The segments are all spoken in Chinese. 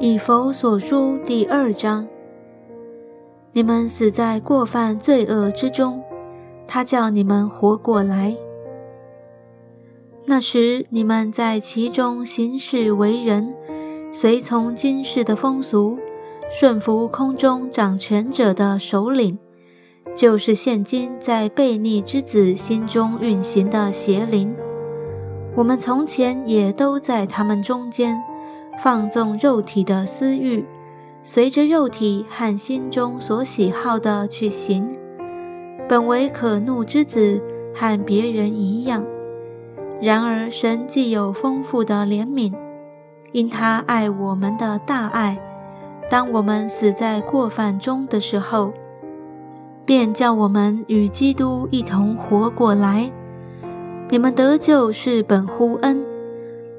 以弗所书第二章：你们死在过犯罪恶之中，他叫你们活过来。那时你们在其中行事为人，随从今世的风俗，顺服空中掌权者的首领，就是现今在悖逆之子心中运行的邪灵。我们从前也都在他们中间。放纵肉体的私欲，随着肉体和心中所喜好的去行，本为可怒之子，和别人一样。然而神既有丰富的怜悯，因他爱我们的大爱，当我们死在过犯中的时候，便叫我们与基督一同活过来。你们得救是本乎恩。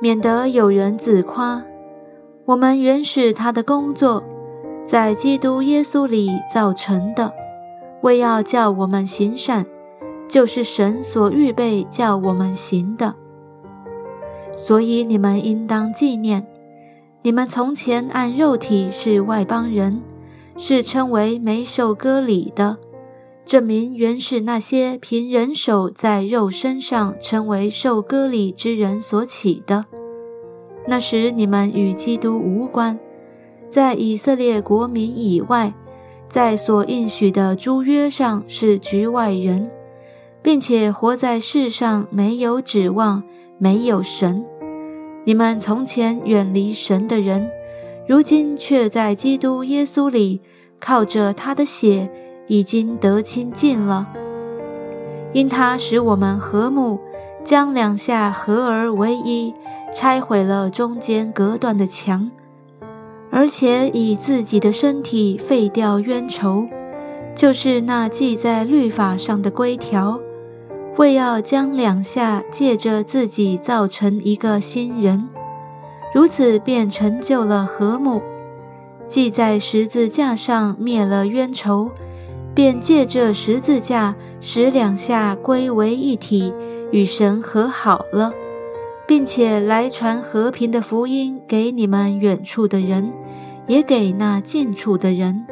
免得有人自夸，我们原是他的工作，在基督耶稣里造成的，为要叫我们行善，就是神所预备叫我们行的。所以你们应当纪念，你们从前按肉体是外邦人，是称为没受割礼的，证明原是那些凭人手在肉身上称为受割礼之人所起的。那时你们与基督无关，在以色列国民以外，在所应许的诸约上是局外人，并且活在世上没有指望，没有神。你们从前远离神的人，如今却在基督耶稣里靠着他的血已经得亲近了，因他使我们和睦，将两下合而为一。拆毁了中间隔断的墙，而且以自己的身体废掉冤仇，就是那记在律法上的规条，为要将两下借着自己造成一个新人，如此便成就了和睦。记在十字架上灭了冤仇，便借着十字架使两下归为一体，与神和好了。并且来传和平的福音给你们远处的人，也给那近处的人，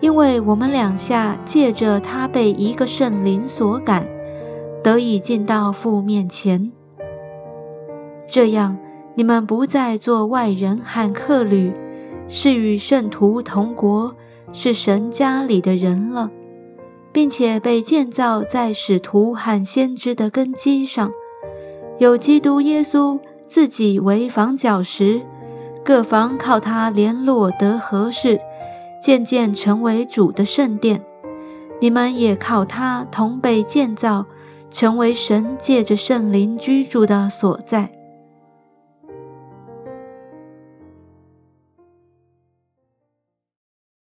因为我们两下借着他被一个圣灵所感，得以进到父面前。这样，你们不再做外人和客旅，是与圣徒同国，是神家里的人了，并且被建造在使徒和先知的根基上。有基督耶稣自己为房角石，各房靠他联络得合适，渐渐成为主的圣殿。你们也靠他同被建造，成为神借着圣灵居住的所在。